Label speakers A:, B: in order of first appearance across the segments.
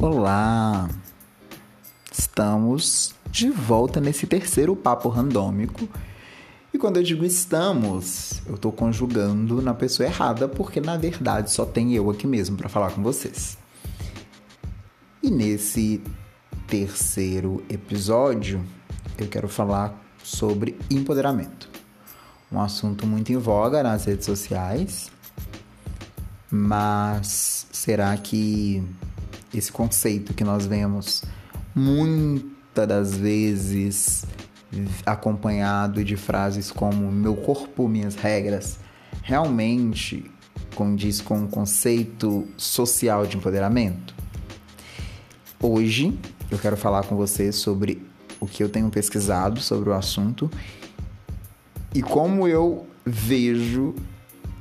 A: Olá! Estamos de volta nesse terceiro papo randômico. E quando eu digo estamos, eu estou conjugando na pessoa errada, porque na verdade só tem eu aqui mesmo para falar com vocês. E nesse terceiro episódio, eu quero falar sobre empoderamento. Um assunto muito em voga nas redes sociais, mas será que esse conceito que nós vemos muitas das vezes acompanhado de frases como meu corpo, minhas regras, realmente condiz com o conceito social de empoderamento? Hoje eu quero falar com você sobre o que eu tenho pesquisado sobre o assunto e como eu vejo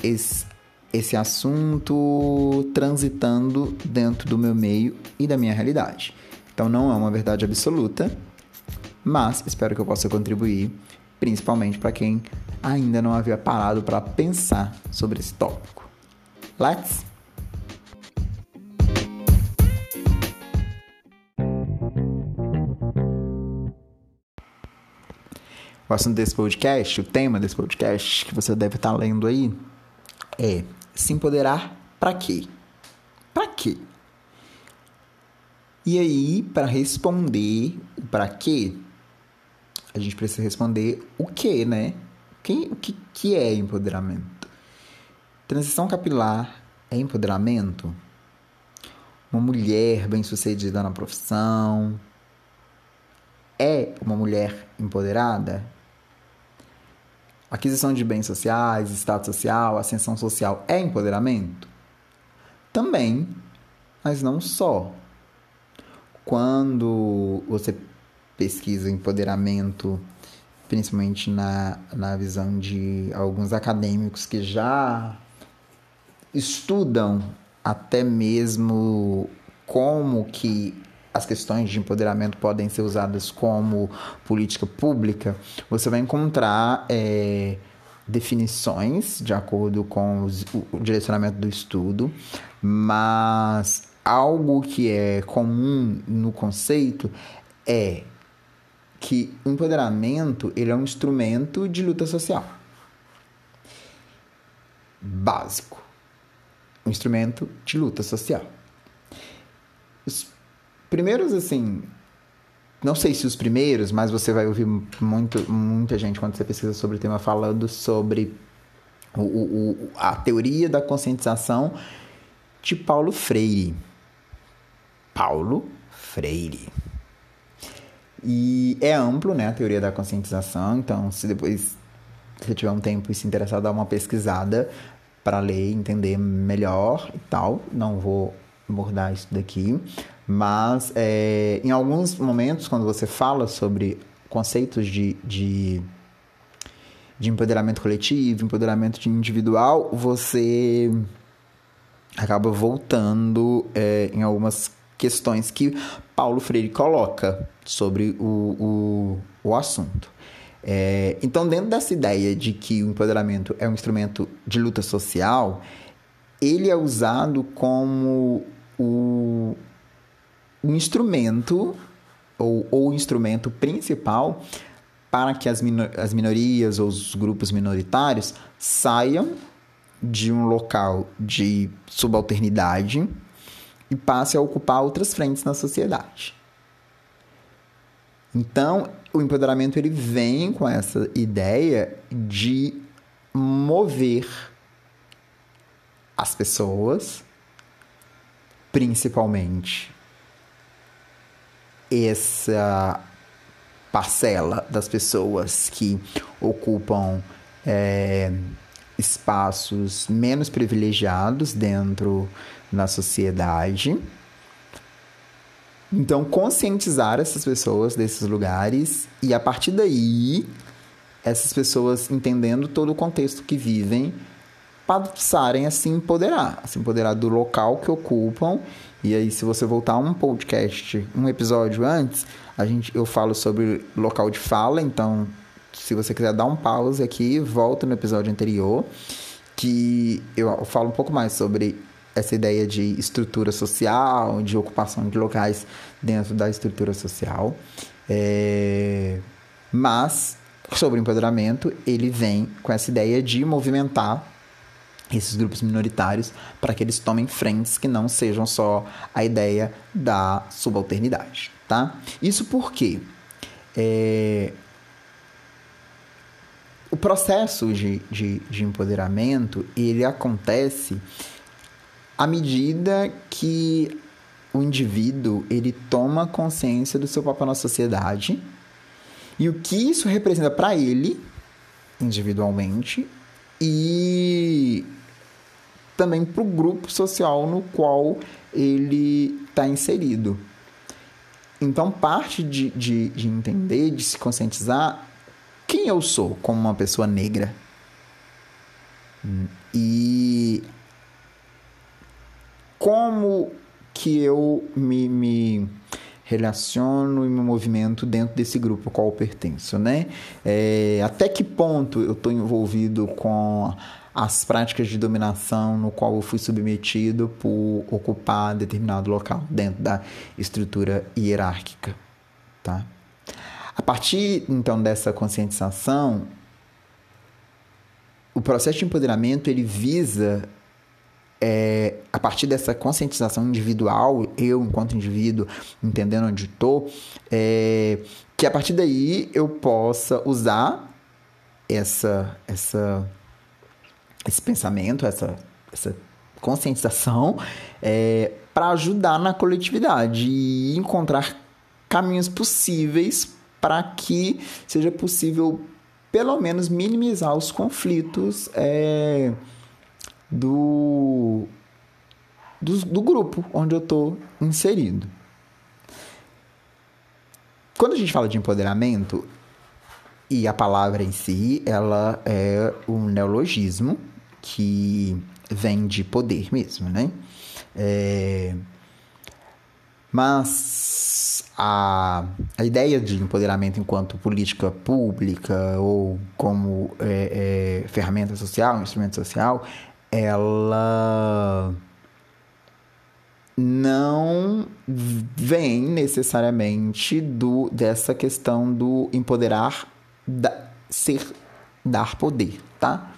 A: esse, esse assunto transitando dentro do meu meio e da minha realidade. Então não é uma verdade absoluta, mas espero que eu possa contribuir, principalmente para quem ainda não havia parado para pensar sobre esse tópico. Let's O assunto desse podcast, o tema desse podcast que você deve estar lendo aí é se empoderar para quê? Para quê? E aí, para responder o para quê, a gente precisa responder o que, né? Quem, o que, que é empoderamento? Transição capilar é empoderamento? Uma mulher bem-sucedida na profissão é uma mulher empoderada? Aquisição de bens sociais, status social, ascensão social é empoderamento? Também, mas não só. Quando você pesquisa empoderamento, principalmente na, na visão de alguns acadêmicos que já estudam até mesmo como que as questões de empoderamento podem ser usadas como política pública, você vai encontrar é, definições de acordo com os, o direcionamento do estudo, mas algo que é comum no conceito é que empoderamento ele é um instrumento de luta social. Básico. Um instrumento de luta social. Os primeiros, assim, não sei se os primeiros, mas você vai ouvir muito, muita gente quando você pesquisa sobre o tema falando sobre o, o, a teoria da conscientização de Paulo Freire. Paulo Freire. E é amplo, né, a teoria da conscientização, então se depois você tiver um tempo e se interessar, dá uma pesquisada para ler, entender melhor e tal. Não vou abordar isso daqui, mas é, em alguns momentos, quando você fala sobre conceitos de, de, de empoderamento coletivo, empoderamento individual, você acaba voltando é, em algumas questões que Paulo Freire coloca sobre o, o, o assunto. É, então, dentro dessa ideia de que o empoderamento é um instrumento de luta social, ele é usado como o, o instrumento ou o instrumento principal para que as, minor as minorias ou os grupos minoritários saiam de um local de subalternidade e passem a ocupar outras frentes na sociedade. Então, o empoderamento ele vem com essa ideia de mover as pessoas principalmente essa parcela das pessoas que ocupam é, espaços menos privilegiados dentro da sociedade. Então, conscientizar essas pessoas desses lugares e a partir daí, essas pessoas entendendo todo o contexto que vivem, passarem a se empoderar, a se empoderar do local que ocupam. E aí, se você voltar um podcast, um episódio antes, a gente, eu falo sobre local de fala. Então, se você quiser dar um pause aqui, volta no episódio anterior, que eu falo um pouco mais sobre essa ideia de estrutura social, de ocupação de locais dentro da estrutura social. É... Mas, sobre empoderamento, ele vem com essa ideia de movimentar esses grupos minoritários para que eles tomem frentes que não sejam só a ideia da subalternidade, tá? Isso porque é, o processo de, de, de empoderamento ele acontece à medida que o indivíduo ele toma consciência do seu papel na sociedade e o que isso representa para ele individualmente e também para o grupo social no qual ele está inserido. Então, parte de, de, de entender, de se conscientizar quem eu sou como uma pessoa negra. E como que eu me, me relaciono e me movimento dentro desse grupo ao qual eu pertenço, né? É, até que ponto eu estou envolvido com as práticas de dominação no qual eu fui submetido por ocupar determinado local dentro da estrutura hierárquica, tá? A partir então dessa conscientização, o processo de empoderamento ele visa é, a partir dessa conscientização individual, eu enquanto indivíduo entendendo onde estou, é, que a partir daí eu possa usar essa essa esse pensamento, essa, essa conscientização é, para ajudar na coletividade e encontrar caminhos possíveis para que seja possível, pelo menos, minimizar os conflitos é, do, do, do grupo onde eu estou inserido. Quando a gente fala de empoderamento, e a palavra em si, ela é um neologismo que vem de poder mesmo, né? É... Mas a, a ideia de empoderamento enquanto política pública ou como é, é, ferramenta social, instrumento social, ela não vem necessariamente do dessa questão do empoderar da, ser dar poder, tá?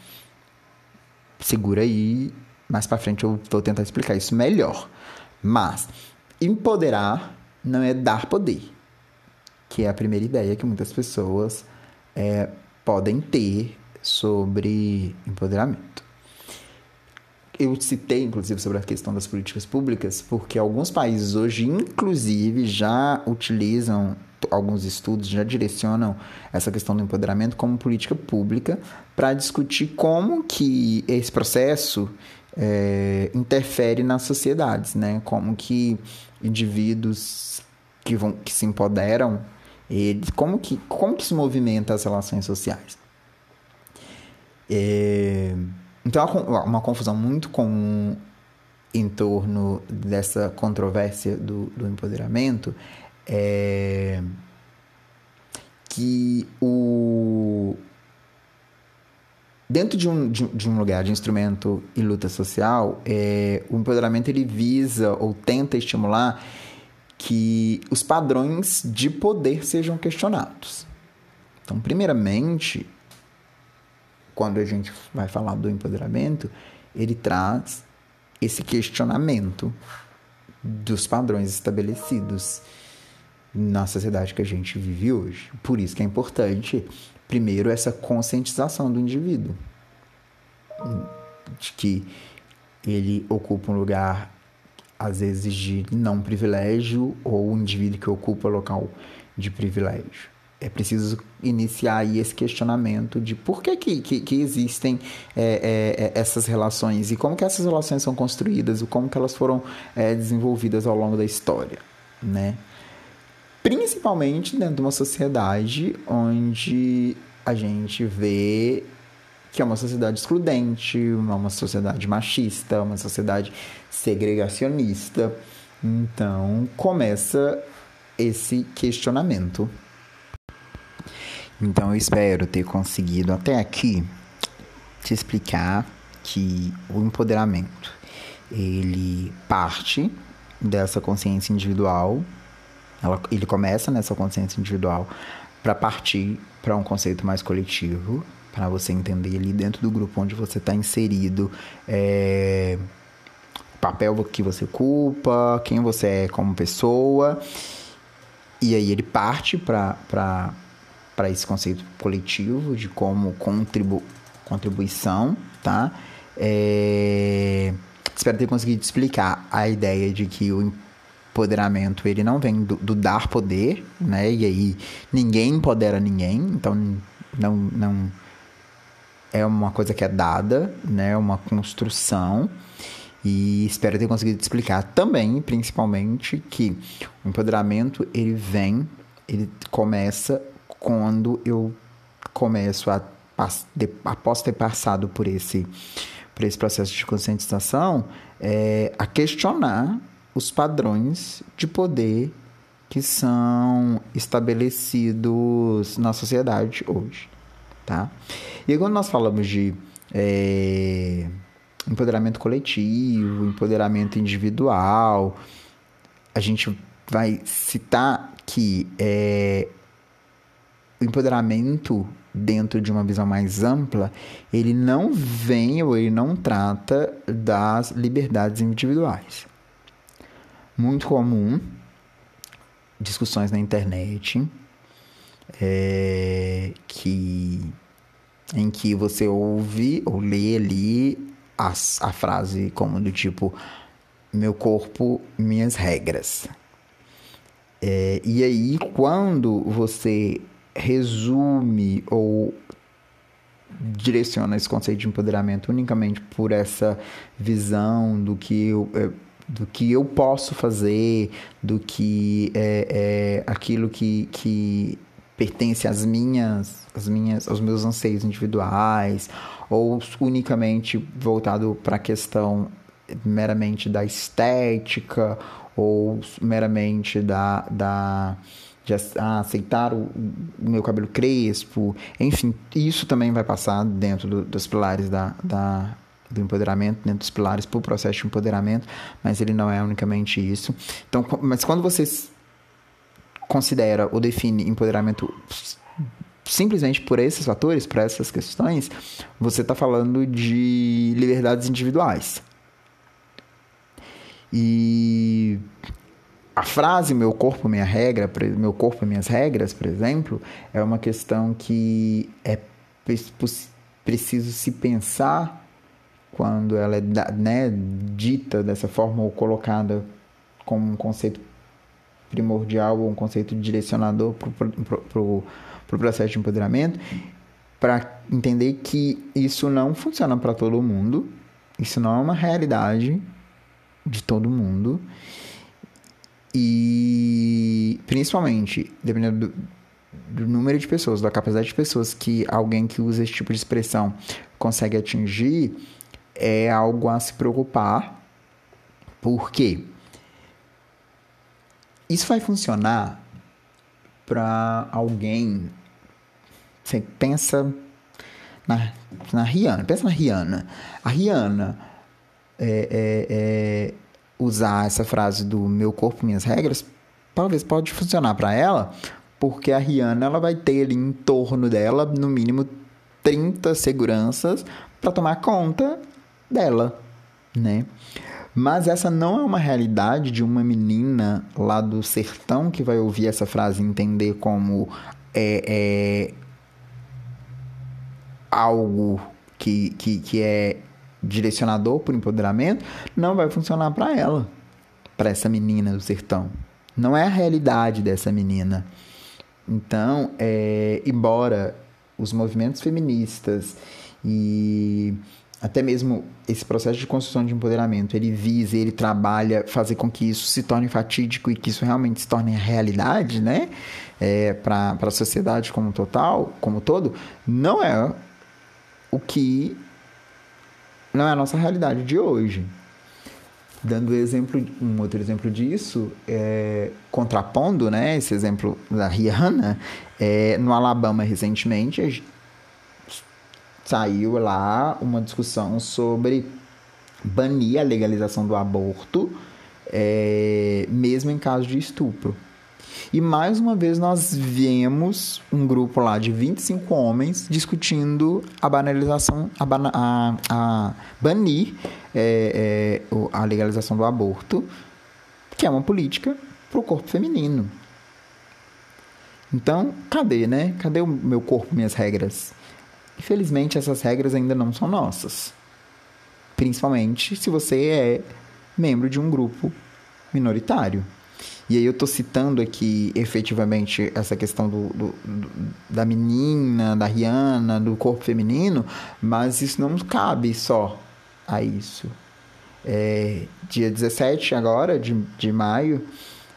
A: Segura aí, mais para frente eu vou tentar explicar isso melhor. Mas empoderar não é dar poder, que é a primeira ideia que muitas pessoas é, podem ter sobre empoderamento. Eu citei, inclusive, sobre a questão das políticas públicas, porque alguns países hoje, inclusive, já utilizam alguns estudos já direcionam essa questão do empoderamento como política pública para discutir como que esse processo é, interfere nas sociedades, né? Como que indivíduos que vão que se empoderam, eles como que como que se movimenta as relações sociais. É, então uma confusão muito comum em torno dessa controvérsia do, do empoderamento é que o dentro de um, de, de, um lugar de instrumento e luta social, é, o empoderamento ele visa ou tenta estimular que os padrões de poder sejam questionados. Então, primeiramente, quando a gente vai falar do empoderamento, ele traz esse questionamento dos padrões estabelecidos na sociedade que a gente vive hoje. Por isso que é importante, primeiro, essa conscientização do indivíduo. De que ele ocupa um lugar, às vezes, de não privilégio, ou o indivíduo que ocupa local de privilégio. É preciso iniciar aí esse questionamento de por que, que, que, que existem é, é, é essas relações e como que essas relações são construídas e como que elas foram é, desenvolvidas ao longo da história, né? Principalmente dentro de uma sociedade onde a gente vê que é uma sociedade excludente, uma sociedade machista, uma sociedade segregacionista. Então começa esse questionamento. Então eu espero ter conseguido até aqui te explicar que o empoderamento ele parte dessa consciência individual, ela, ele começa nessa consciência individual para partir para um conceito mais coletivo, para você entender ali dentro do grupo onde você está inserido, é, o papel que você ocupa, quem você é como pessoa. E aí ele parte para esse conceito coletivo de como contribu contribuição, tá? É, espero ter conseguido explicar a ideia de que o empoderamento ele não vem do, do, dar poder, né? E aí ninguém empodera ninguém, então não, não é uma coisa que é dada, né? Uma construção. E espero ter conseguido explicar também, principalmente, que o empoderamento ele vem, ele começa quando eu começo a após ter passado por esse por esse processo de conscientização, é, a questionar os padrões de poder que são estabelecidos na sociedade hoje, tá? E quando nós falamos de é, empoderamento coletivo, empoderamento individual, a gente vai citar que é, o empoderamento dentro de uma visão mais ampla, ele não vem ou ele não trata das liberdades individuais. Muito comum discussões na internet é, que em que você ouve ou lê ali a, a frase como do tipo meu corpo, minhas regras. É, e aí, quando você resume ou direciona esse conceito de empoderamento unicamente por essa visão do que eu, é, do que eu posso fazer, do que é, é aquilo que, que pertence às minhas, às minhas, aos meus anseios individuais, ou unicamente voltado para a questão meramente da estética, ou meramente da, da de aceitar o, o, meu cabelo crespo, enfim, isso também vai passar dentro do, dos pilares da, da, do empoderamento, dentro dos pilares para o processo de empoderamento, mas ele não é unicamente isso. Então, mas quando você considera ou define empoderamento simplesmente por esses fatores, por essas questões, você está falando de liberdades individuais. E a frase meu corpo minha regra meu corpo minhas regras por exemplo é uma questão que é preciso se pensar quando ela é né, dita dessa forma ou colocada como um conceito primordial ou um conceito direcionador para o pro, pro processo de empoderamento para entender que isso não funciona para todo mundo isso não é uma realidade de todo mundo. E principalmente, dependendo do, do, número de pessoas, da capacidade de pessoas que alguém que usa esse tipo de expressão consegue atingir, é algo a se preocupar. Porque isso vai funcionar para alguém. Você pensa na, na Rihanna, pensa na Rihanna. A Rihanna é, é, é usar essa frase do meu corpo, minhas regras, talvez pode funcionar para ela, porque a Rihanna ela vai ter ali em torno dela, no mínimo, 30 seguranças para tomar conta dela, né? Mas essa não é uma realidade de uma menina lá do sertão que vai ouvir essa frase e entender como é, é algo que, que, que é direcionador por empoderamento, não vai funcionar para ela, para essa menina do sertão. Não é a realidade dessa menina. Então, é, embora os movimentos feministas e até mesmo esse processo de construção de empoderamento, ele visa, ele trabalha fazer com que isso se torne fatídico e que isso realmente se torne realidade, né? É, para a sociedade como total, como todo, não é o que não é a nossa realidade de hoje. Dando exemplo, um outro exemplo disso, é, contrapondo né, esse exemplo da Rihanna, é, no Alabama recentemente saiu lá uma discussão sobre banir a legalização do aborto, é, mesmo em caso de estupro. E mais uma vez nós vemos um grupo lá de 25 homens discutindo a banalização, a, a, a banir é, é, a legalização do aborto, que é uma política para o corpo feminino. Então, cadê, né? Cadê o meu corpo, minhas regras? Infelizmente, essas regras ainda não são nossas. Principalmente se você é membro de um grupo minoritário. E aí eu estou citando aqui efetivamente essa questão do, do, do, da menina, da Rihanna, do corpo feminino, mas isso não cabe só a isso. É, dia 17 agora, de, de maio,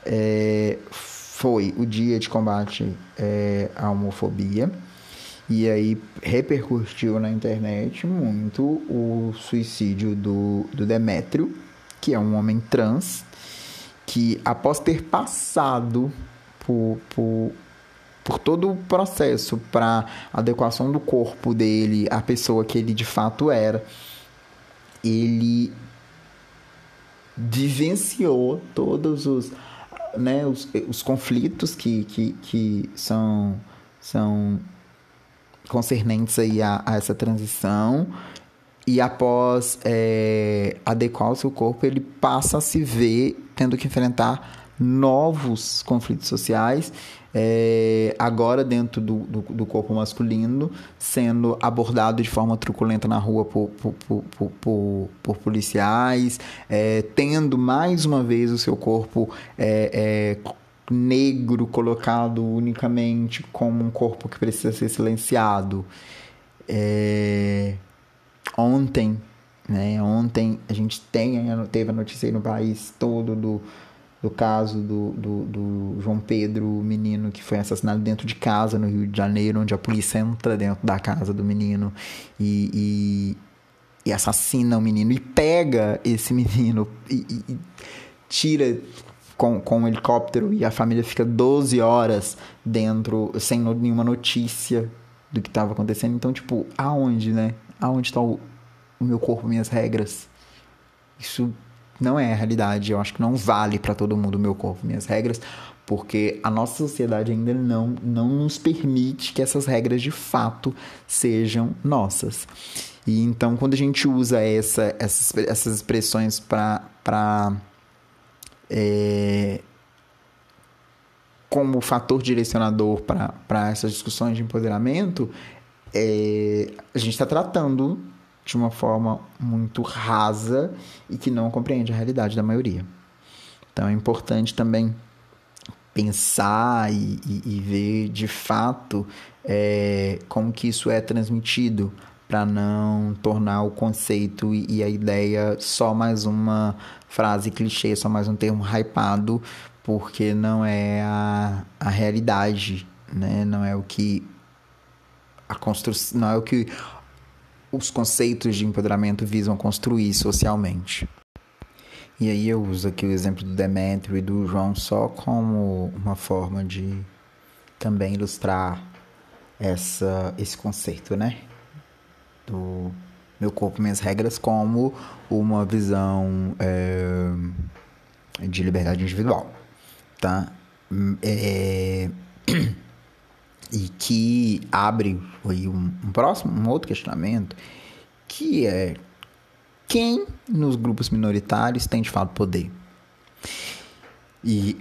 A: é, foi o dia de combate é, à homofobia. E aí repercutiu na internet muito o suicídio do, do Demétrio, que é um homem trans, que após ter passado por, por, por todo o processo para adequação do corpo dele à pessoa que ele de fato era, ele vivenciou todos os, né, os, os conflitos que, que, que são, são concernentes aí a, a essa transição. E após é, adequar o seu corpo, ele passa a se ver tendo que enfrentar novos conflitos sociais, é, agora dentro do, do, do, corpo masculino, sendo abordado de forma truculenta na rua por, por, por, por, policiais, é, tendo mais uma vez o seu corpo é, é, negro colocado unicamente como um corpo que precisa ser silenciado. É, ontem, né? Ontem a gente tem, teve a notícia aí no país todo do, do caso do, do, do, João Pedro, menino que foi assassinado dentro de casa no Rio de Janeiro, onde a polícia entra dentro da casa do menino e, e, e assassina o menino e pega esse menino e, e, e tira com, com um helicóptero e a família fica 12 horas dentro sem nenhuma notícia do que estava acontecendo. Então, tipo, aonde, né? aonde está o, o meu corpo, minhas regras. Isso não é a realidade. Eu acho que não vale para todo mundo o meu corpo, minhas regras, porque a nossa sociedade ainda não, não nos permite que essas regras de fato sejam nossas. E então, quando a gente usa essa, essas, essas expressões para. É, como fator direcionador para essas discussões de empoderamento, é, a gente está tratando de uma forma muito rasa e que não compreende a realidade da maioria. Então é importante também pensar e, e, e ver de fato é, como que isso é transmitido para não tornar o conceito e, a ideia só mais uma frase clichê, só mais um termo hypado, porque não é a, a realidade, né? não é o que a construção, não é o que os conceitos de empoderamento visam construir socialmente. E aí eu uso aqui o exemplo do Demetrio e do João só como uma forma de também ilustrar essa, esse conceito, né? Do meu corpo, minhas regras, como uma visão é, de liberdade individual, tá? É, e que abre aí um, um próximo, um outro questionamento, que é quem nos grupos minoritários tem de fato poder? E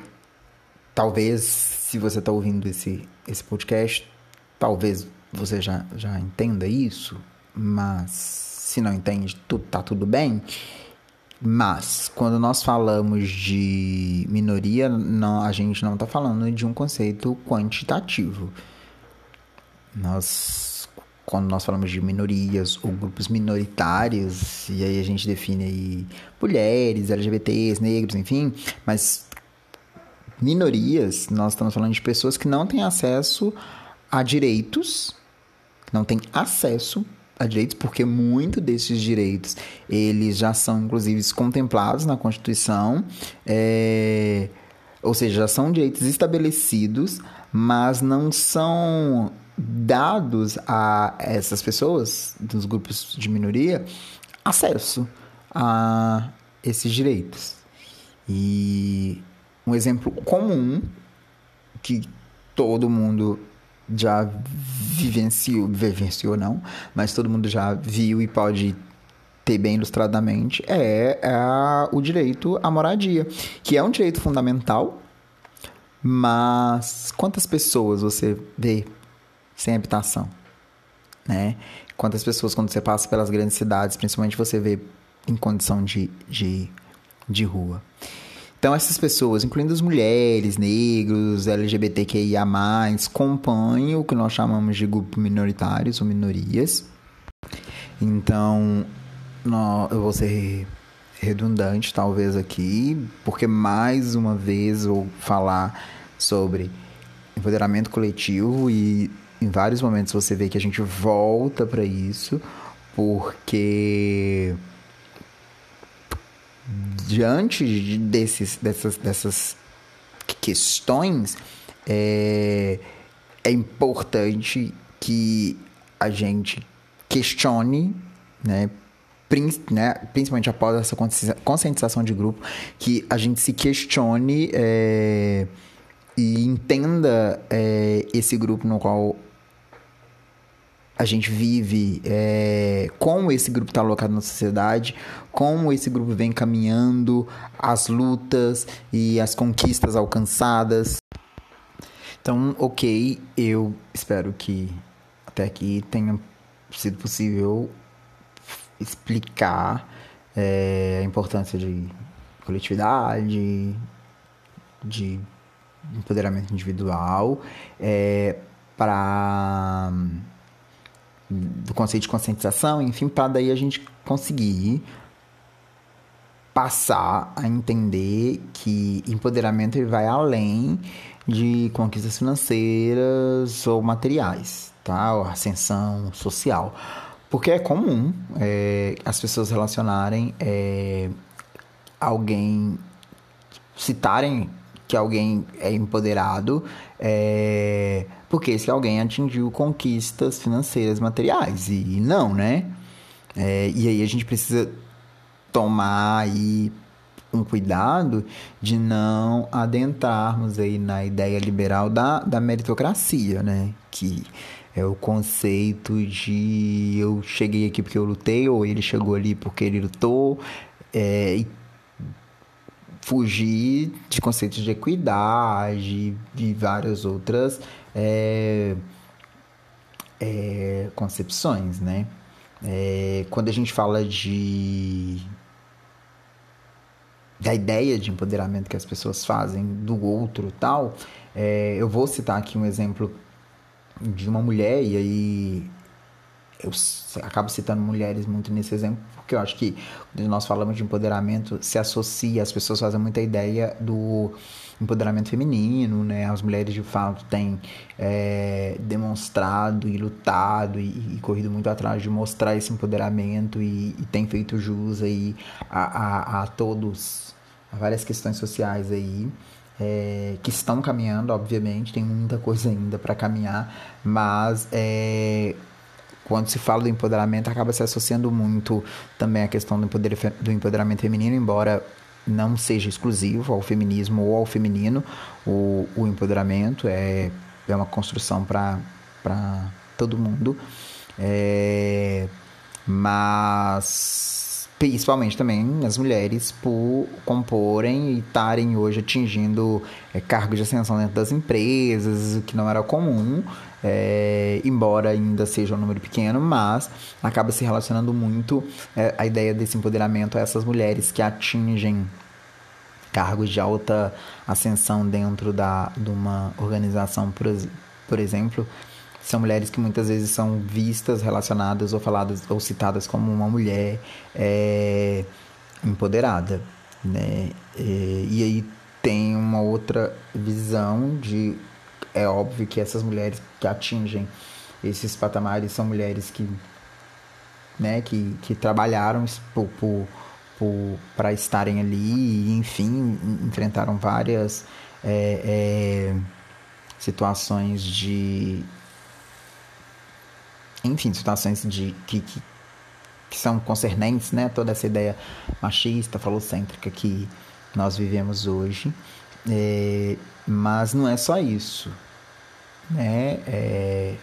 A: talvez, se você está ouvindo esse, esse podcast, talvez você já, já entenda isso, mas se não entende, tudo, tá tudo bem. Mas, quando nós falamos de minoria, não, a gente não está falando de um conceito quantitativo. Nós, quando nós falamos de minorias ou grupos minoritários, e aí a gente define aí mulheres, LGBTs, negros, enfim, mas minorias, nós estamos falando de pessoas que não têm acesso a direitos, não têm acesso a direitos, porque muito desses direitos eles já são inclusive contemplados na Constituição, é, ou seja, já são direitos estabelecidos, mas não são dados a essas pessoas dos grupos de minoria acesso a esses direitos. E um exemplo comum que todo mundo já vivenciou, vivenciou não, mas todo mundo já viu e pode ter bem ilustradamente é, é o direito à moradia, que é um direito fundamental, mas quantas pessoas você vê sem habitação, né? Quantas pessoas quando você passa pelas grandes cidades, principalmente você vê em condição de, de, de rua. Então, essas pessoas, incluindo as mulheres, negros, LGBTQIA, compõem o que nós chamamos de grupos minoritários ou minorias. Então, eu vou ser redundante, talvez, aqui, porque mais uma vez vou falar sobre empoderamento coletivo e em vários momentos você vê que a gente volta para isso, porque diante desses, dessas, dessas questões, é, é importante que a gente questione, né, né, principalmente após essa conscientização de grupo, que a gente se questione é, e entenda é, esse grupo no qual a gente vive, é, como esse grupo está alocado na sociedade, como esse grupo vem caminhando, as lutas e as conquistas alcançadas. Então, ok, eu espero que até aqui tenha sido possível explicar é, a importância de coletividade, de empoderamento individual, é, para do conceito de conscientização, enfim, para daí a gente conseguir passar a entender que empoderamento ele vai além de conquistas financeiras ou materiais, tá? Ou ascensão social. Porque é comum é, as pessoas relacionarem é, alguém, citarem que alguém é empoderado, é, porque esse alguém atingiu conquistas financeiras materiais. E não, né? É, e aí a gente precisa tomar aí um cuidado de não adentrarmos aí na ideia liberal da, da meritocracia, né? Que é o conceito de eu cheguei aqui porque eu lutei, ou ele chegou ali porque ele lutou, é, e fugir de conceitos de equidade e várias outras é, é, concepções, né? É, quando a gente fala de da ideia de empoderamento que as pessoas fazem do outro tal, é, eu vou citar aqui um exemplo de uma mulher e aí eu acabo citando mulheres muito nesse exemplo porque eu acho que quando nós falamos de empoderamento se associa as pessoas fazem muita ideia do empoderamento feminino, né? As mulheres de fato têm é, demonstrado e lutado e, e, corrido muito atrás de mostrar esse empoderamento e, e tem feito jus aí a, a, a todos, a várias questões sociais aí. É, que estão caminhando, obviamente, tem muita coisa ainda para caminhar, mas é, quando se fala do empoderamento, acaba se associando muito também a questão do, poder, do empoderamento feminino, embora não seja exclusivo ao feminismo ou ao feminino, o, o empoderamento é, é uma construção para todo mundo. É, mas principalmente também as mulheres por comporem e estarem hoje atingindo é, cargos de ascensão dentro das empresas, o que não era comum, é, embora ainda seja um número pequeno, mas acaba se relacionando muito é, a ideia desse empoderamento a essas mulheres que atingem cargos de alta ascensão dentro da, de uma organização, por, por exemplo, são mulheres que muitas vezes são vistas, relacionadas ou faladas ou citadas como uma mulher é, empoderada, né? E, e aí tem uma outra visão de é óbvio que essas mulheres que atingem esses patamares são mulheres que né que, que trabalharam para estarem ali e enfim enfrentaram várias é, é, situações de enfim, situações de que, que que são concernentes, né? Toda essa ideia machista, falocêntrica que nós vivemos hoje. É, mas não é só isso, né? É,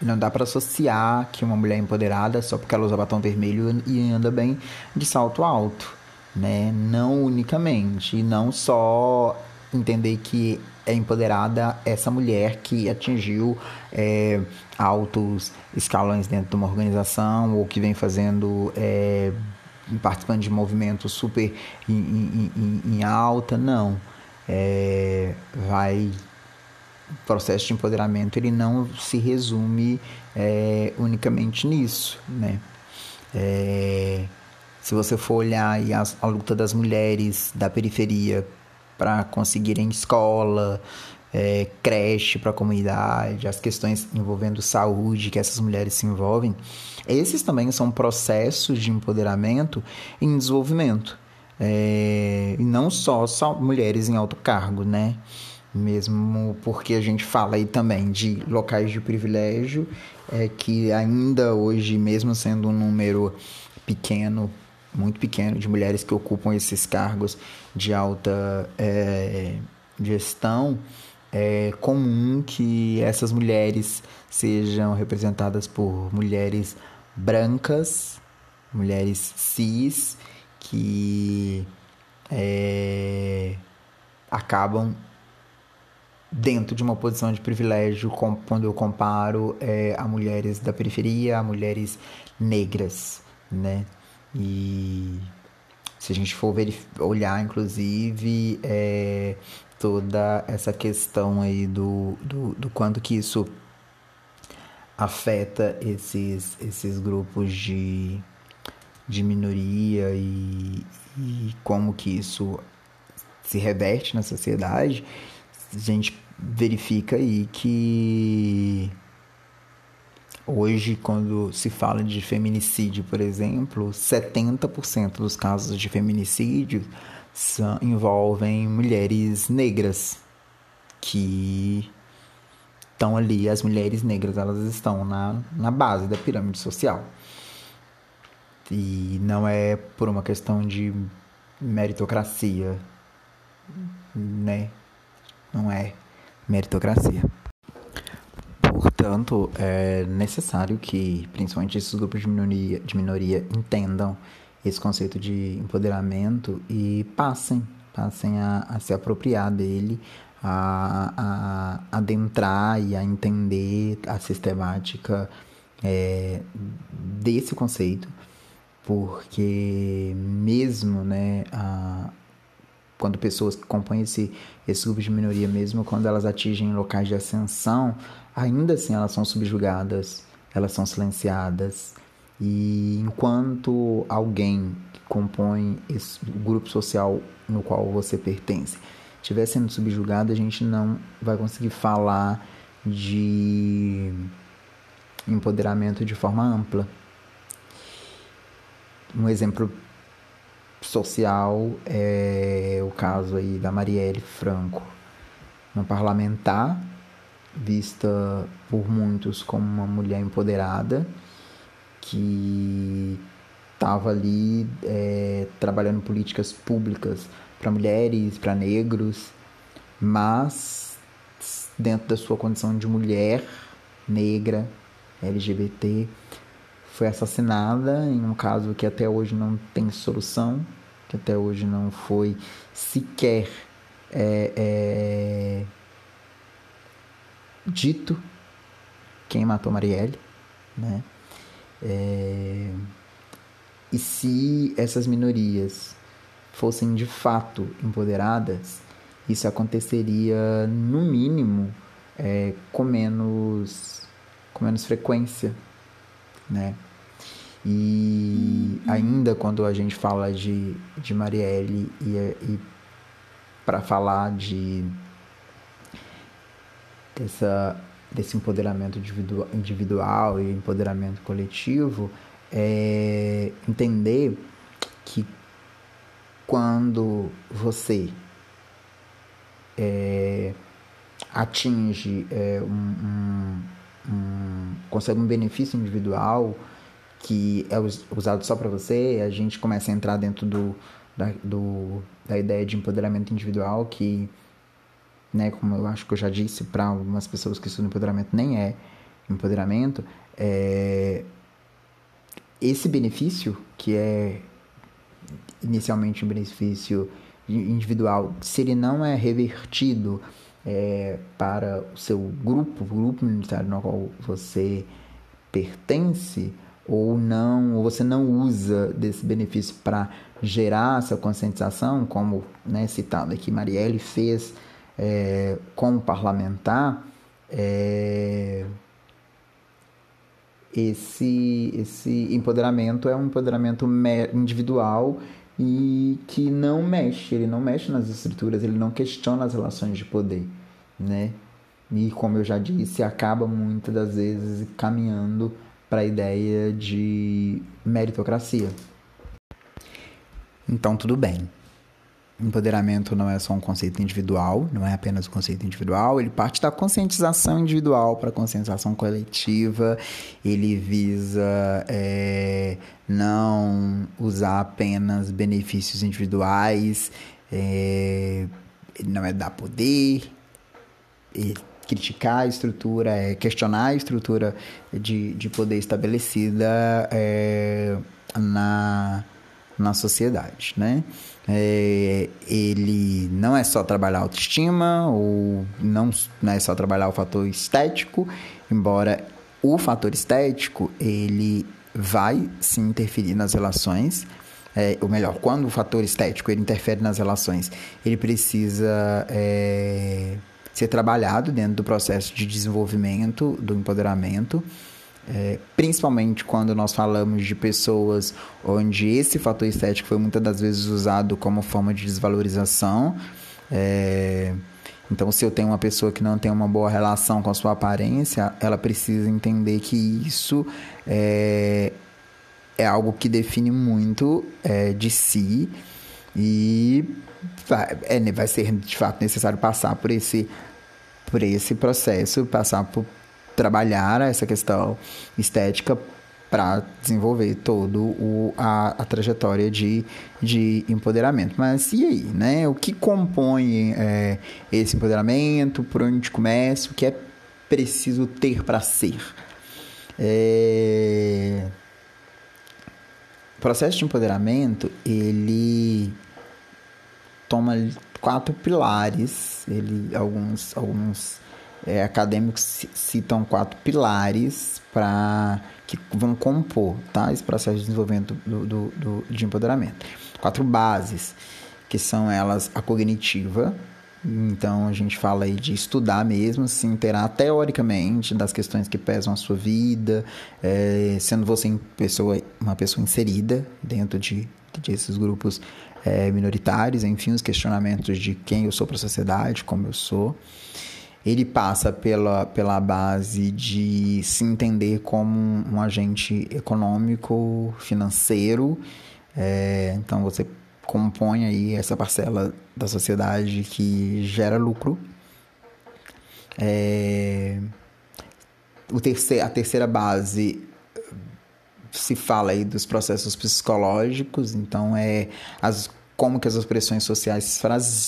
A: não dá para associar que uma mulher empoderada só porque ela usa batom vermelho e anda bem de salto alto, né? Não unicamente, e não só entender que é empoderada essa mulher que atingiu é, altos escalões dentro de uma organização ou que vem fazendo é, participando de movimentos super em, em, em, em alta, não. É, vai o processo de empoderamento ele não se resume é, unicamente nisso, né? É, se você for olhar a, a luta das mulheres da periferia para conseguirem escola, é, creche para a comunidade, as questões envolvendo saúde que essas mulheres se envolvem, esses também são processos de empoderamento em desenvolvimento. É, e não só, só mulheres em alto cargo, né? Mesmo porque a gente fala aí também de locais de privilégio, é, que ainda hoje, mesmo sendo um número pequeno, muito pequeno, de mulheres que ocupam esses cargos de alta é, gestão, é comum que essas mulheres sejam representadas por mulheres brancas, mulheres cis, que é, acabam dentro de uma posição de privilégio quando eu comparo é, a mulheres da periferia, a mulheres negras, né? E se a gente for olhar, inclusive, é, toda essa questão aí do, do, do quanto que isso afeta esses, esses grupos de, de minoria e, e como que isso se reverte na sociedade, a gente verifica aí que hoje, quando se fala de feminicídio, por exemplo, 70% dos casos de feminicídio são, envolvem mulheres negras que estão ali, as mulheres negras, elas estão na, na base da pirâmide social. E não é por uma questão de meritocracia, né? Não é meritocracia. Portanto, é necessário que, principalmente esses grupos de minoria, de minoria entendam esse conceito de empoderamento e passem, passem a, a se apropriar dele, a, a, adentrar e a entender a sistemática é, desse conceito, porque mesmo né, a, quando pessoas que compõem esse, esse grupo de minoria, mesmo quando elas atingem locais de ascensão, ainda assim elas são subjugadas, elas são silenciadas, e enquanto alguém que compõe esse grupo social no qual você pertence estiver sendo subjugado, a gente não vai conseguir falar de empoderamento de forma ampla. Um exemplo social é o caso aí da Marielle Franco, uma parlamentar vista por muitos como uma mulher empoderada que estava ali é, trabalhando políticas públicas para mulheres, para negros, mas dentro da sua condição de mulher negra, LGBT, foi assassinada em um caso que até hoje não tem solução, que até hoje não foi sequer é, é, dito quem matou Marielle, né? É... E se essas minorias fossem de fato empoderadas, isso aconteceria no mínimo é, com menos com menos frequência, né? E ainda quando a gente fala de, de Marielle e, e para falar de dessa desse empoderamento individual, individual e empoderamento coletivo é entender que quando você é, atinge é, um, um, um, consegue um benefício individual que é usado só para você, a gente começa a entrar dentro do, da, do, da ideia de empoderamento individual, que, né, como eu acho que eu já disse para algumas pessoas que estudam empoderamento, nem é empoderamento, é, esse benefício, que é inicialmente um benefício individual, se ele não é revertido é, para o seu grupo, grupo militar no qual você pertence, ou não, ou você não usa desse benefício para gerar essa conscientização, como né, citado aqui, Marielle fez é, como parlamentar, é, esse, esse empoderamento é um empoderamento individual e que não mexe, ele não mexe nas estruturas, ele não questiona as relações de poder, né? E como eu já disse, acaba muitas das vezes caminhando para a ideia de meritocracia. Então, tudo bem. Empoderamento não é só um conceito individual, não é apenas um conceito individual, ele parte da conscientização individual para a conscientização coletiva, ele visa é, não usar apenas benefícios individuais, é, não é dar poder, ele criticar a estrutura, é questionar a estrutura de, de poder estabelecida é, na, na sociedade, né? É, ele não é só trabalhar a autoestima ou não, não é só trabalhar o fator estético, embora o fator estético ele vai se interferir nas relações, é, ou melhor, quando o fator estético ele interfere nas relações, ele precisa é, ser trabalhado dentro do processo de desenvolvimento, do empoderamento, é, principalmente quando nós falamos de pessoas onde esse fator estético foi muitas das vezes usado como forma de desvalorização. É, então, se eu tenho uma pessoa que não tem uma boa relação com a sua aparência, ela precisa entender que isso é, é algo que define muito é, de si e vai, é, vai ser de fato necessário passar por esse, por esse processo, passar por trabalhar essa questão estética para desenvolver todo o, a, a, trajetória de, de empoderamento. Mas e aí, né? O que compõe é, esse empoderamento? Por onde começa? O que é preciso ter para ser? É... O processo de empoderamento, ele toma quatro pilares. Ele, alguns, alguns é, acadêmicos citam quatro pilares para que vão compor tá, esse processo de desenvolvimento do, do, do, de empoderamento. Quatro bases, que são elas a cognitiva, então a gente fala aí de estudar mesmo, se inteirar teoricamente das questões que pesam a sua vida, é, sendo você pessoa, uma pessoa inserida dentro de, de esses grupos é, minoritários, enfim, os questionamentos de quem eu sou para a sociedade, como eu sou. Ele passa pela, pela base de se entender como um, agente econômico, financeiro. É, então você compõe aí essa parcela da sociedade que gera lucro. É, o terceiro, a terceira base se fala aí dos processos psicológicos, então é as como que as pressões sociais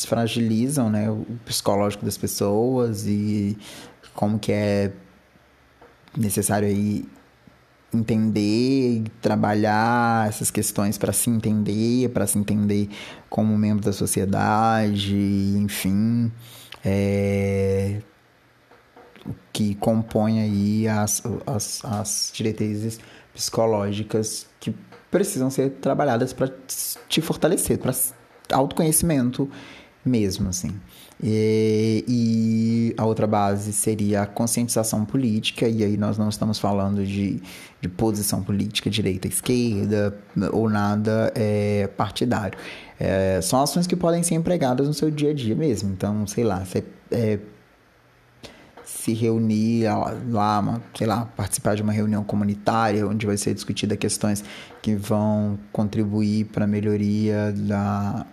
A: fragilizam né, o psicológico das pessoas e como que é necessário aí entender e trabalhar essas questões para se entender, para se entender como membro da sociedade, enfim, é, que compõe aí as, as, as diretrizes psicológicas que precisam ser trabalhadas para te fortalecer, para autoconhecimento mesmo, assim. E, e, a outra base seria a conscientização política, e aí nós não estamos falando de, de posição política, direita, esquerda, ou nada é, partidário. É, são ações que podem ser empregadas no seu dia a dia mesmo. Então, sei lá, você é, se reunir lá, sei lá, participar de uma reunião comunitária onde vai ser discutida questões que vão contribuir para a melhoria da,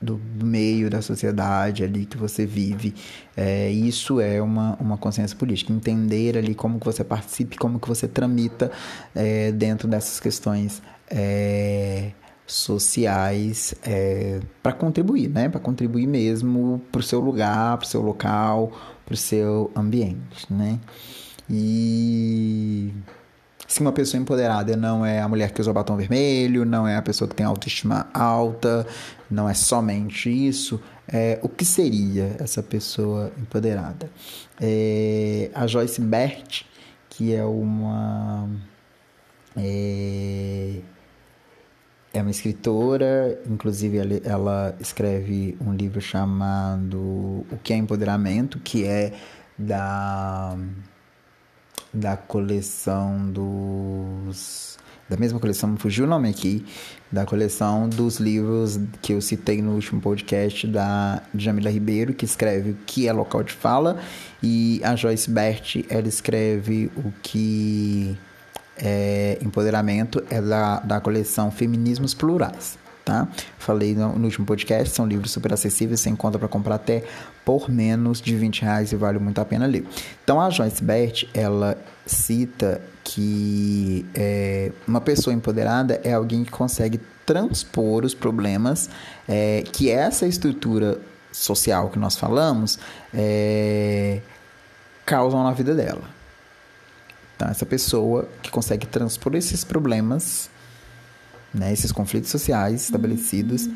A: do meio da sociedade ali que você vive. É, isso é uma, uma consciência política. Entender ali como que você participe, como que você tramita é, dentro dessas questões é, sociais é, para contribuir, né? Para contribuir mesmo para o seu lugar, para o seu local, para o seu ambiente, né? E se uma pessoa empoderada não é a mulher que usa batom vermelho, não é a pessoa que tem autoestima alta, não é somente isso, é, o que seria essa pessoa empoderada? É, a Joyce Bert, que é uma. É, é uma escritora, inclusive ela, escreve um livro chamado O que é Empoderamento, que é da da coleção dos. Da mesma coleção, me fugiu o nome aqui, da coleção dos livros que eu citei no último podcast da Jamila Ribeiro, que escreve o que é local de fala, e a Joyce Bert, ela escreve o que é empoderamento, é da, da coleção Feminismos Plurais tá? Falei no, no, último podcast, são livros super acessíveis, você encontra para comprar até por menos de 20 reais e vale muito a pena ler. Então a Joyce Bert, ela cita que é, uma pessoa empoderada é alguém que consegue transpor os problemas é, que essa estrutura social que nós falamos é, causam na vida dela. Então, essa pessoa que consegue transpor esses problemas né, esses conflitos sociais estabelecidos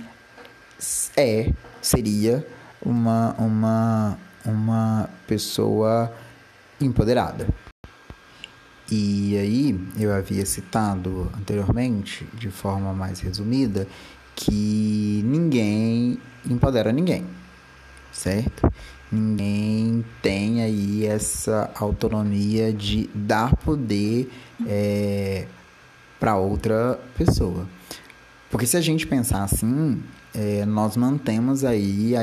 A: é seria uma uma uma pessoa empoderada. E aí eu havia citado anteriormente, de forma mais resumida, que ninguém empodera ninguém, certo? Ninguém tem aí essa autonomia de dar poder é, para outra pessoa. Porque se a gente pensar assim, é, nós mantemos aí a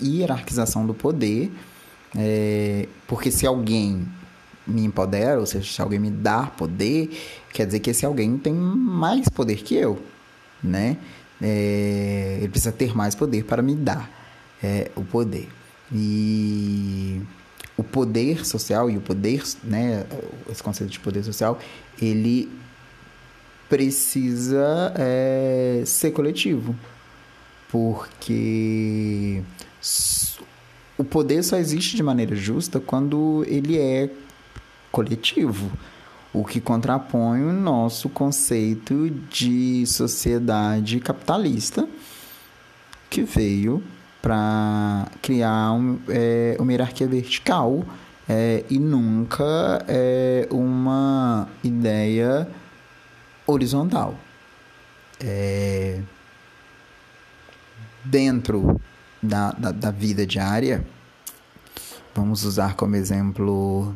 A: hierarquização do poder, é, porque se alguém me empodera, ou seja, se alguém me dá poder, quer dizer que esse alguém tem mais poder que eu, né? Ele precisa ter mais poder para me dar o poder. E o poder social e o poder, né, esse conceito de poder social, ele precisa é, ser coletivo. Porque o poder só existe de maneira justa quando ele é coletivo. O que contrapõe o nosso conceito de sociedade capitalista que veio para criar um, é, uma hierarquia vertical é, e nunca é, uma ideia horizontal. É, dentro da, da, da vida diária, vamos usar como exemplo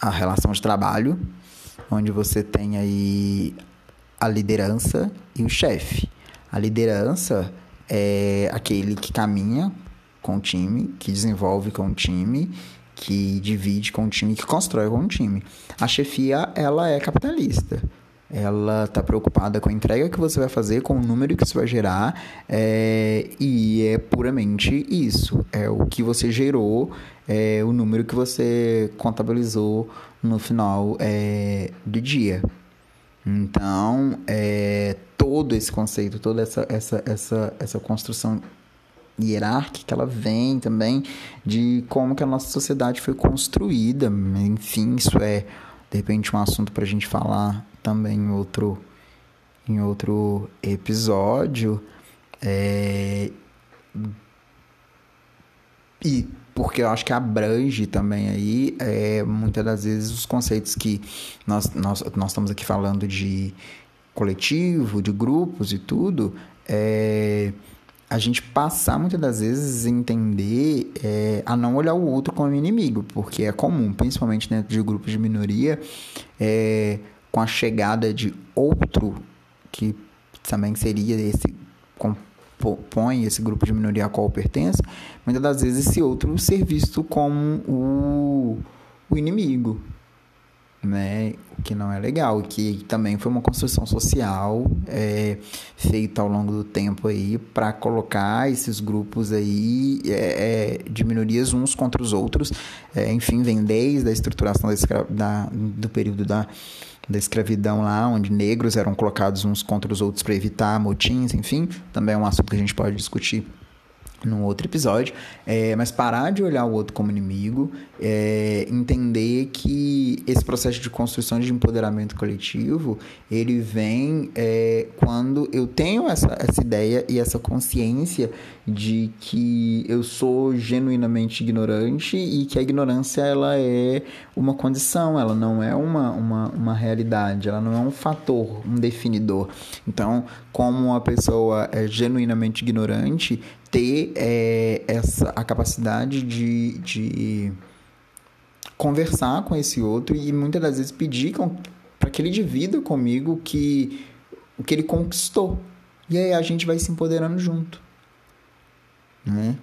A: a relação de trabalho, onde você tem aí a liderança e o chefe. A liderança é aquele que caminha com o time, que desenvolve com o time, que divide com o time, que constrói com o time. A chefia, ela é capitalista ela está preocupada com a entrega que você vai fazer, com o número que isso vai gerar, é, e é puramente isso. É o que você gerou, é o número que você contabilizou no final é, do dia. Então, é, todo esse conceito, toda essa, essa, essa, essa construção hierárquica, ela vem também de como que a nossa sociedade foi construída. Enfim, isso é, de repente, um assunto para a gente falar também em outro, em outro episódio. É, e porque eu acho que abrange também aí é, muitas das vezes os conceitos que nós, nós, nós estamos aqui falando de coletivo, de grupos e tudo, é, a gente passar muitas das vezes entender é, a não olhar o outro como inimigo, porque é comum, principalmente dentro de grupos de minoria, é, com a chegada de outro, que também seria esse compõe esse grupo de minoria a qual pertence, muitas das vezes esse outro ser visto como o, o inimigo, né? O que não é legal, que também foi uma construção social é, feita ao longo do tempo aí para colocar esses grupos aí é, é, de minorias uns contra os outros, é, enfim, vem desde a estruturação da, da, do período da da escravidão lá, onde negros eram colocados uns contra os outros para evitar motins, enfim, também é um assunto que a gente pode discutir num outro episódio, é, mas parar de olhar o outro como inimigo, é, entender que esse processo de construção de empoderamento coletivo, ele vem é, quando eu tenho essa, essa ideia e essa consciência de que eu sou genuinamente ignorante e que a ignorância ela é uma condição, ela não é uma, uma, uma realidade, ela não é um fator, um definidor. Então, como uma pessoa é genuinamente ignorante, ter é, essa, a capacidade de, de conversar com esse outro e muitas das vezes pedir para que ele divida comigo que, o que ele conquistou. E aí a gente vai se empoderando junto. Né?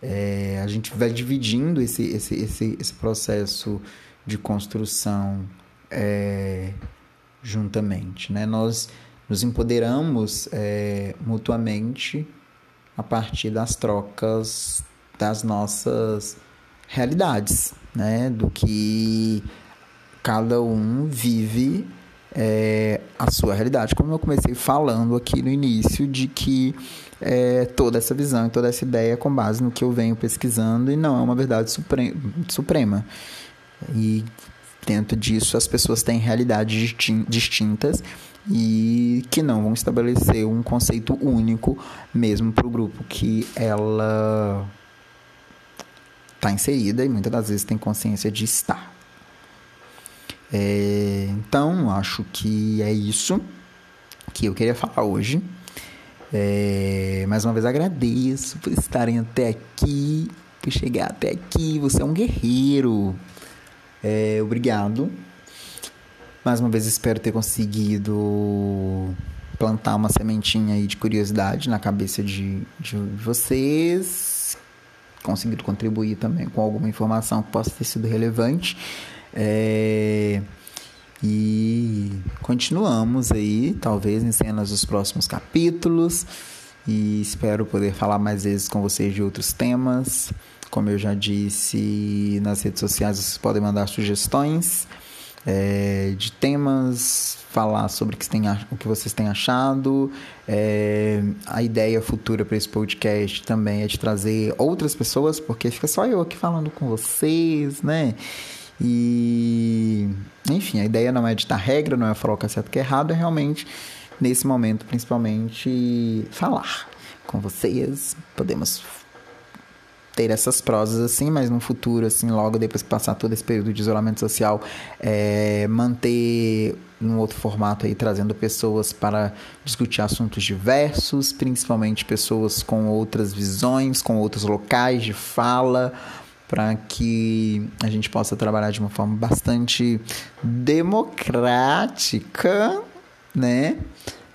A: É, a gente vai dividindo esse, esse, esse, esse processo de construção é, juntamente. Né? Nós nos empoderamos é, mutuamente a partir das trocas das nossas realidades, né? Do que cada um vive é, a sua realidade. Como eu comecei falando aqui no início, de que é, toda essa visão e toda essa ideia é com base no que eu venho pesquisando e não é uma verdade suprema. suprema. E dentro disso as pessoas têm realidades distintas e que não vão estabelecer um conceito único mesmo para o grupo que ela está inserida e muitas das vezes tem consciência de estar. É, então, acho que é isso que eu queria falar hoje. É, mais uma vez agradeço por estarem até aqui, por chegar até aqui. Você é um guerreiro. É, obrigado. Mais uma vez espero ter conseguido plantar uma sementinha aí de curiosidade na cabeça de, de vocês. Conseguido contribuir também com alguma informação que possa ter sido relevante. É... E continuamos aí, talvez em cenas dos próximos capítulos. E espero poder falar mais vezes com vocês de outros temas. Como eu já disse, nas redes sociais vocês podem mandar sugestões é, de temas, falar sobre o que, o que vocês têm achado. É, a ideia futura para esse podcast também é de trazer outras pessoas, porque fica só eu aqui falando com vocês, né? E, enfim, a ideia não é ditar regra, não é falar o que é certo o que é errado, é realmente, nesse momento, principalmente, falar com vocês. Podemos ter essas prosas assim, mas no futuro, assim, logo depois que passar todo esse período de isolamento social, é, manter num outro formato aí, trazendo pessoas para discutir assuntos diversos, principalmente pessoas com outras visões, com outros locais de fala, para que a gente possa trabalhar de uma forma bastante democrática, né?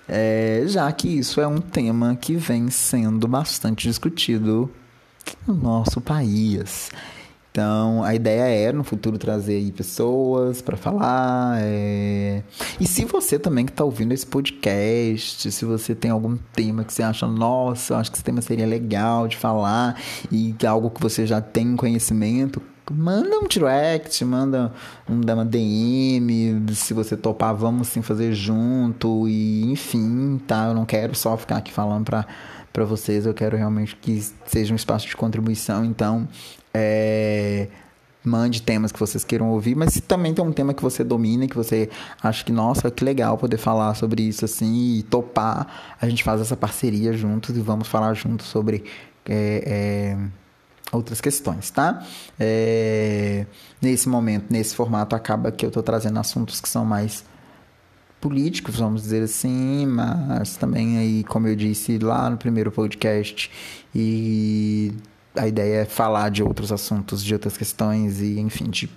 A: É, já que isso é um tema que vem sendo bastante discutido no nosso país. Então, a ideia é no futuro trazer aí pessoas para falar. É... E se você também que está ouvindo esse podcast, se você tem algum tema que você acha, nossa, eu acho que esse tema seria legal de falar e que é algo que você já tem conhecimento, manda um direct, manda um uma DM, se você topar, vamos sim fazer junto e enfim, tá? Eu não quero só ficar aqui falando para para vocês. Eu quero realmente que seja um espaço de contribuição. Então, é, mande temas que vocês queiram ouvir, mas se também tem um tema que você domina, que você acha que, nossa, que legal poder falar sobre isso assim e topar, a gente faz essa parceria juntos e vamos falar juntos sobre é, é, outras questões, tá? É, nesse momento, nesse formato, acaba que eu estou trazendo assuntos que são mais políticos, vamos dizer assim, mas também aí, como eu disse lá no primeiro podcast, e a ideia é falar de outros assuntos, de outras questões e, enfim, de,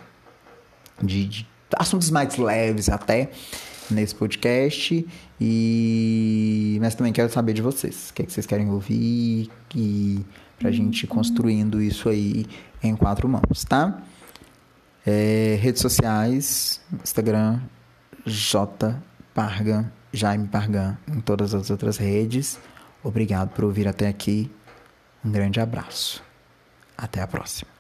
A: de, de assuntos mais leves até nesse podcast. E mas também quero saber de vocês, o que, é que vocês querem ouvir e pra gente construindo isso aí em quatro mãos, tá? É, redes sociais, Instagram, J Pargan, Jaime Pargan, em todas as outras redes. Obrigado por ouvir até aqui. Um grande abraço. Até a próxima.